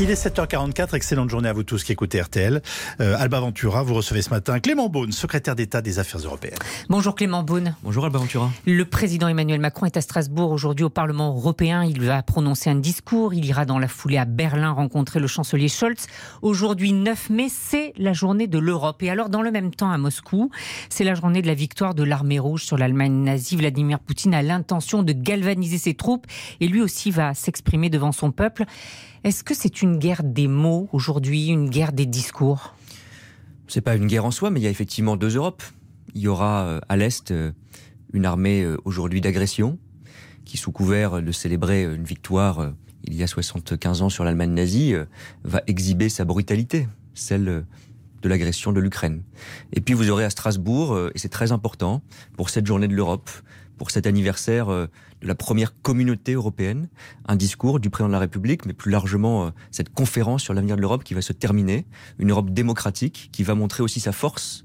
Il est 7h44, excellente journée à vous tous qui écoutez RTL. Euh, Alba Ventura, vous recevez ce matin Clément Beaune, secrétaire d'État des Affaires européennes. Bonjour Clément Beaune. Bonjour Alba Ventura. Le président Emmanuel Macron est à Strasbourg aujourd'hui au Parlement européen. Il va prononcer un discours. Il ira dans la foulée à Berlin rencontrer le chancelier Scholz. Aujourd'hui 9 mai, c'est la journée de l'Europe. Et alors dans le même temps à Moscou, c'est la journée de la victoire de l'armée rouge sur l'Allemagne nazie. Vladimir Poutine a l'intention de galvaniser ses troupes et lui aussi va s'exprimer devant son peuple. Est-ce que c'est une guerre des mots aujourd'hui, une guerre des discours? C'est pas une guerre en soi, mais il y a effectivement deux Europes. Il y aura euh, à l'Est euh, une armée euh, aujourd'hui d'agression, qui sous couvert de célébrer une victoire il y a 75 ans sur l'Allemagne nazie, va exhiber sa brutalité, celle de l'agression de l'Ukraine. Et puis vous aurez à Strasbourg, et c'est très important, pour cette journée de l'Europe, pour cet anniversaire euh, de la première communauté européenne, un discours du président de la République, mais plus largement euh, cette conférence sur l'avenir de l'Europe qui va se terminer, une Europe démocratique qui va montrer aussi sa force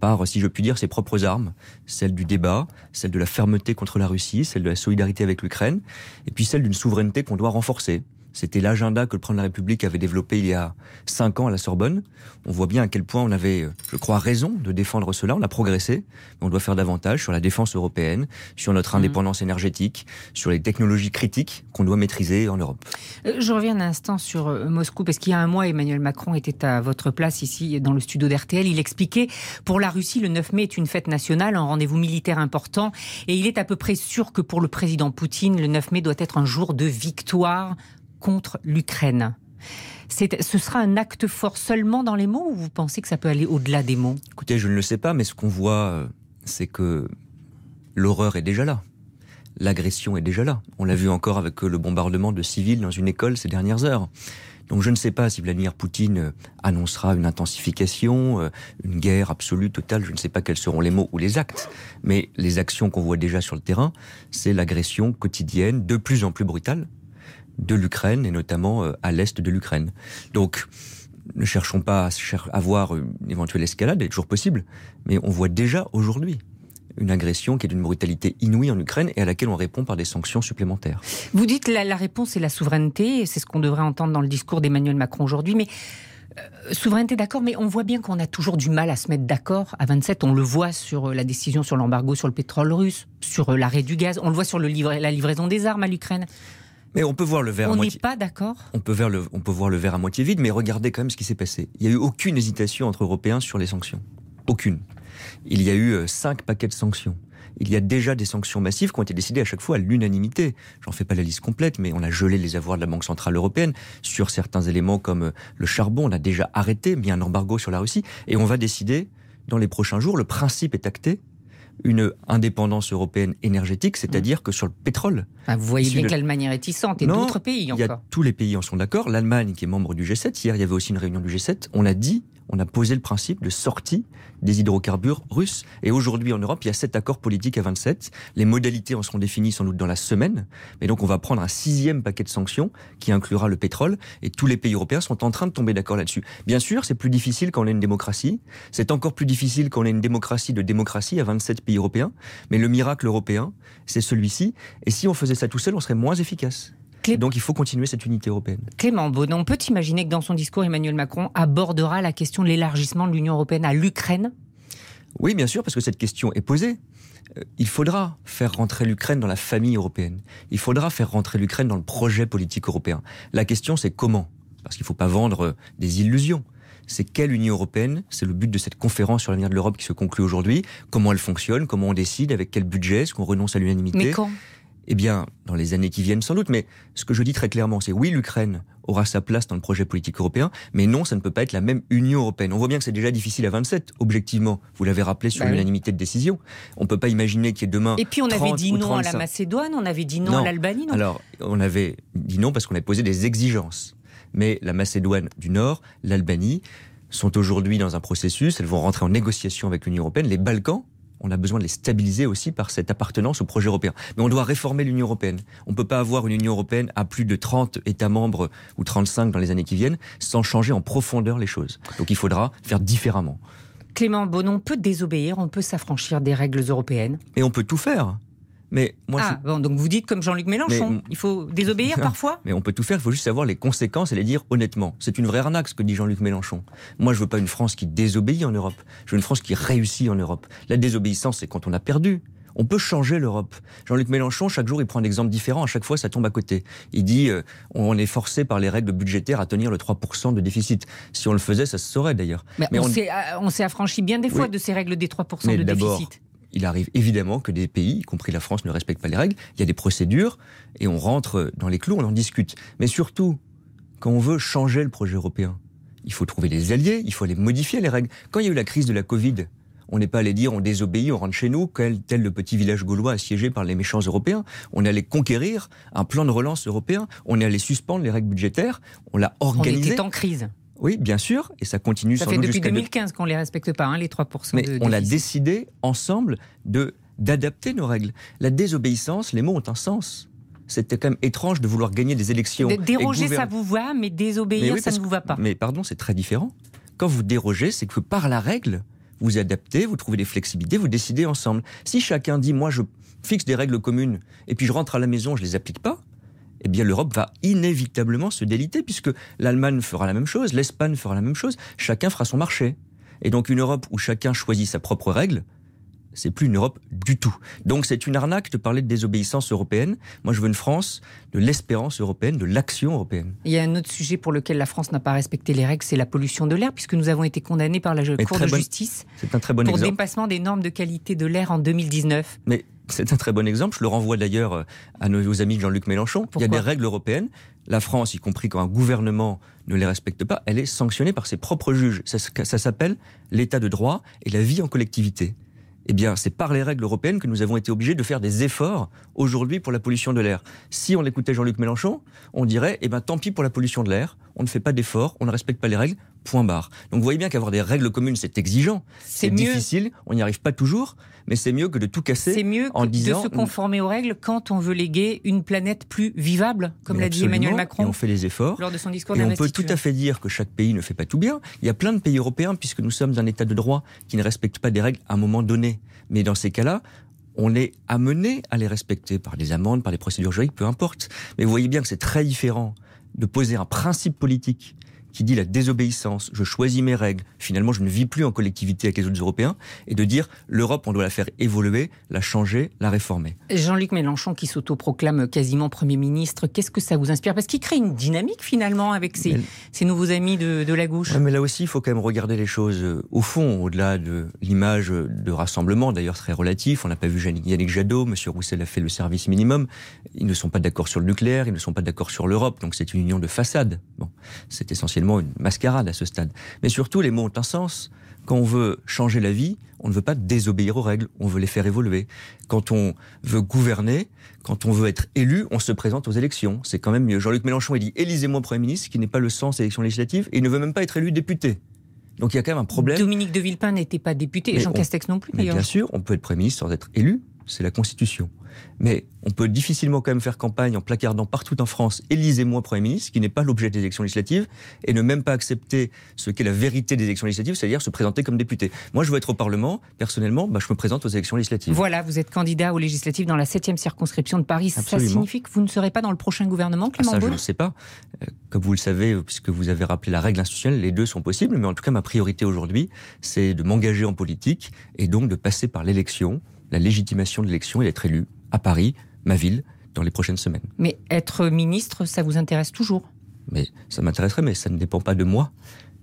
par, si je puis dire, ses propres armes, celle du débat, celle de la fermeté contre la Russie, celle de la solidarité avec l'Ukraine, et puis celle d'une souveraineté qu'on doit renforcer, c'était l'agenda que le président de la République avait développé il y a cinq ans à la Sorbonne. On voit bien à quel point on avait, euh, je crois, raison de défendre cela. On a progressé, mais on doit faire davantage sur la défense européenne, sur notre mmh. indépendance énergétique, sur les technologies critiques qu'on doit maîtriser en Europe. Euh, je reviens un instant sur euh, Moscou, parce qu'il y a un mois, Emmanuel Macron était à votre place ici dans le studio d'RTL. Il expliquait, pour la Russie, le 9 mai est une fête nationale, un rendez-vous militaire important, et il est à peu près sûr que pour le président Poutine, le 9 mai doit être un jour de victoire contre l'Ukraine. Ce sera un acte fort seulement dans les mots ou vous pensez que ça peut aller au-delà des mots? Écoutez, je ne le sais pas, mais ce qu'on voit, euh, c'est que l'horreur est déjà là. L'agression est déjà là. On l'a vu encore avec euh, le bombardement de civils dans une école ces dernières heures. Donc je ne sais pas si Vladimir Poutine euh, annoncera une intensification, une guerre absolue, totale, je ne sais pas quels seront les mots ou les actes, mais les actions qu'on voit déjà sur le terrain, c'est l'agression quotidienne, de plus en plus brutale, de l'Ukraine et notamment euh, à l'est de l'Ukraine. Donc, ne cherchons pas à avoir une éventuelle escalade, est toujours possible, mais on voit déjà aujourd'hui une agression qui est d'une brutalité inouïe en Ukraine et à laquelle on répond par des sanctions supplémentaires. Vous dites la, la réponse est la souveraineté, c'est ce qu'on devrait entendre dans le discours d'Emmanuel Macron aujourd'hui, mais euh, souveraineté, d'accord, mais on voit bien qu'on a toujours du mal à se mettre d'accord à 27. On le voit sur euh, la décision sur l'embargo sur le pétrole russe, sur l'arrêt du gaz, on le voit sur la livraison des armes à l'Ukraine. Mais on peut voir le verre à moitié. On n'est pas d'accord? On peut voir le, on peut voir le verre à moitié vide, mais regardez quand même ce qui s'est passé. Il n'y a eu aucune hésitation entre Européens sur les sanctions. Aucune. Il y a eu euh, cinq paquets de sanctions. Il y a déjà des sanctions massives qui ont été décidées à chaque fois à l'unanimité. J'en fais pas la liste complète, mais on a gelé les avoirs de la Banque Centrale Européenne sur certains éléments comme euh, le charbon. On a déjà arrêté, mis un embargo sur la Russie. Et on va décider dans les prochains jours. Le principe est acté une indépendance européenne énergétique, c'est-à-dire que sur le pétrole. Ah, vous voyez bien que l'Allemagne est réticente et d'autres pays encore. Il y a, tous les pays en sont d'accord. L'Allemagne, qui est membre du G7, hier il y avait aussi une réunion du G7, on a dit on a posé le principe de sortie des hydrocarbures russes. Et aujourd'hui en Europe, il y a sept accords politiques à 27. Les modalités en seront définies sans doute dans la semaine. Mais donc on va prendre un sixième paquet de sanctions qui inclura le pétrole. Et tous les pays européens sont en train de tomber d'accord là-dessus. Bien sûr, c'est plus difficile quand on est une démocratie. C'est encore plus difficile quand on est une démocratie de démocratie à 27 pays européens. Mais le miracle européen, c'est celui-ci. Et si on faisait ça tout seul, on serait moins efficace. Donc il faut continuer cette unité européenne. Clément Beaune, on peut imaginer que dans son discours, Emmanuel Macron abordera la question de l'élargissement de l'Union européenne à l'Ukraine? Oui, bien sûr, parce que cette question est posée. Euh, il faudra faire rentrer l'Ukraine dans la famille européenne. Il faudra faire rentrer l'Ukraine dans le projet politique européen. La question, c'est comment? Parce qu'il ne faut pas vendre des illusions c'est quelle Union européenne? C'est le but de cette conférence sur l'avenir de l'Europe qui se conclut aujourd'hui. Comment elle fonctionne? Comment on décide? Avec quel budget? Est-ce qu'on renonce à l'unanimité? Mais quand? Eh bien, dans les années qui viennent sans doute. Mais ce que je dis très clairement, c'est oui, l'Ukraine aura sa place dans le projet politique européen, mais non, ça ne peut pas être la même Union européenne. On voit bien que c'est déjà difficile à 27, objectivement. Vous l'avez rappelé sur bah l'unanimité de décision. On ne peut pas imaginer qu'il y ait demain. Et puis on avait dit non à la Macédoine, on avait dit non, à l'Albanie. Alors, on avait dit non parce qu'on avait posé des exigences. Mais la Macédoine du Nord, l'Albanie, sont aujourd'hui dans un processus, elles vont rentrer en négociation avec l'Union européenne. Les Balkans, on a besoin de les stabiliser aussi par cette appartenance au projet européen. Mais on doit réformer l'Union européenne. On ne peut pas avoir une Union européenne à plus de 30 États membres ou 35 dans les années qui viennent sans changer en profondeur les choses. Donc il faudra faire différemment. Clément Bonon on peut désobéir, on peut s'affranchir des règles européennes. Et on peut tout faire. Mais moi, ah, bon, donc vous dites comme Jean-Luc Mélenchon, il faut désobéir parfois? Mais on peut tout faire, il faut juste savoir les conséquences et les dire honnêtement. C'est une vraie arnaque ce que dit Jean-Luc Mélenchon. Moi, je veux pas une France qui désobéit en Europe. Je veux une France qui réussit en Europe. La désobéissance, c'est quand on a perdu. On peut changer l'Europe. Jean-Luc Mélenchon, chaque jour, il prend un exemple différent. À chaque fois, ça tombe à côté. Il dit euh, on est forcé par les règles budgétaires à tenir le 3% de déficit. Si on le faisait, ça se saurait d'ailleurs. Mais, euh, on, s'est affranchi bien des fois de ces règles des 3% de déficit il arrive évidemment que des pays, y compris la France, ne respectent pas les règles. Il y a des procédures et on rentre dans les clous, on en discute. Mais surtout, quand on veut changer le projet européen, il faut trouver des alliés, il faut aller modifier les règles. Quand il y a eu la crise de la Covid, on n'est pas allé dire on désobéit, on rentre chez nous, tel le petit village gaulois assiégé par les méchants européens. On est allé conquérir un plan de relance européen, on est allé suspendre les règles budgétaires, on l'a organisé. On était en crise. Oui, bien sûr, et ça continue. Ça fait depuis 2015 qu'on ne les respecte pas, hein, les 3% Mais on a décidé ensemble de d'adapter nos règles. La désobéissance, les mots ont un sens. C'était quand même étrange de vouloir gagner des élections. Déroger, ça vous va, mais désobéir, ça ne vous va pas. Mais pardon, c'est très différent. Quand vous dérogez, c'est que par la règle, vous adaptez, vous trouvez des flexibilités, vous décidez ensemble. Si chacun dit, moi, je fixe des règles communes, et puis je rentre à la maison, je les applique pas, eh bien l'Europe va inévitablement se déliter, puisque l'Allemagne fera la même chose, l'Espagne fera la même chose, chacun fera son marché. Et donc une Europe où chacun choisit sa propre règle, c'est plus une Europe du tout. Donc c'est une arnaque de parler de désobéissance européenne. Moi, je veux une France de l'espérance européenne, de l'action européenne. Il y a un autre sujet pour lequel la France n'a pas respecté les règles, c'est la pollution de l'air, puisque nous avons été condamnés par la Cour de justice un très bon pour dépassement des normes de qualité de l'air en 2019. Mais c'est un très bon exemple. Je le renvoie d'ailleurs euh, à nos amis de Jean-Luc Mélenchon. Il y a des règles européennes. La France, y compris quand un gouvernement ne les respecte pas, elle est sanctionnée par ses propres juges. Ça, ça s'appelle l'état de droit et la vie en collectivité eh bien, c'est par les règles européennes que nous avons été obligés de faire des efforts aujourd'hui pour la pollution de l'air. Si on écoutait Jean-Luc Mélenchon, on dirait, eh ben, tant pis pour la pollution de l'air, on ne fait pas d'efforts, on ne respecte pas les règles, point barre. Donc vous voyez bien qu'avoir des règles communes, c'est exigeant, c'est difficile, on n'y arrive pas toujours, mais c'est mieux que de tout casser. C'est mieux en disant, de se conformer aux règles quand on veut léguer une planète plus vivable, comme l'a dit Emmanuel Macron. Et on fait les efforts. Lors de son discours Et on peut tout à fait dire que chaque pays ne fait pas tout bien. Il y a plein de pays européens, puisque nous sommes un État de droit, qui ne respectent pas des règles à un moment donné. Mais dans ces cas-là, on est amené à les respecter par des amendes, par des procédures juridiques, peu importe. Mais vous voyez bien que c'est très différent de poser un principe politique qui dit la désobéissance, je choisis mes règles, finalement je ne vis plus en collectivité avec les autres Européens, et de dire l'Europe, on doit la faire évoluer, la changer, la réformer. Jean-Luc Mélenchon qui s'autoproclame quasiment Premier ministre, qu'est-ce que ça vous inspire? Parce qu'il crée une dynamique finalement avec ses, nouveaux amis de, la gauche. mais là aussi, il faut quand même regarder les choses euh, au fond, au-delà de l'image de rassemblement, d'ailleurs très relatif. On n'a pas vu Yannick Jadot, M. Roussel a fait le service minimum. Ils ne sont pas d'accord sur le nucléaire, ils ne sont pas d'accord sur l'Europe, donc c'est une union de façade. Bon, c'est essentiellement une mascarade à ce stade. Mais surtout, les mots ont un sens. Quand on veut changer la vie, on ne veut pas désobéir aux règles, on veut les faire évoluer. Quand on veut gouverner, quand on veut être élu, on se présente aux élections. C'est quand même mieux. Jean-Luc Mélenchon a dit élisez-moi Premier ministre, ce qui n'est pas le sens des élections législatives, et il ne veut même pas être élu député. Donc il y a quand même un problème. Dominique de Villepin n'était pas député, et Jean Castex non plus. Mais bien sûr, on peut être Premier ministre sans être élu, c'est la Constitution. Mais on peut difficilement quand même faire campagne en placardant partout en France Élisez-moi Premier ministre, ce qui n'est pas l'objet des élections législatives, et ne même pas accepter ce qu'est la vérité des élections législatives, c'est-à-dire se présenter comme député. Moi, je veux être au Parlement, personnellement, bah, je me présente aux élections législatives. Voilà, vous êtes candidat aux législatives dans la 7e circonscription de Paris. Ça signifie que vous ne serez pas dans le prochain gouvernement, Clément ah, Ça, je ne sais pas. Euh, comme vous le savez, puisque vous avez rappelé la règle institutionnelle, les deux sont possibles, mais en tout cas, ma priorité aujourd'hui, c'est de m'engager en politique et donc de passer par l'élection, la légitimation de l'élection et d'être élu à Paris, ma ville, dans les prochaines semaines. Mais être ministre, ça vous intéresse toujours? Mais ça m'intéresserait, mais ça ne dépend pas de moi.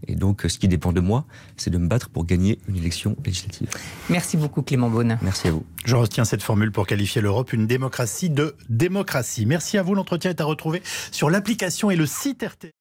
Et donc, ce qui dépend de moi, c'est de me battre pour gagner une élection législative. Merci beaucoup, Clément Beaune. Merci à vous. Je retiens cette formule pour qualifier l'Europe une démocratie de démocratie. Merci à vous. L'entretien est à retrouver sur l'application et le site RT.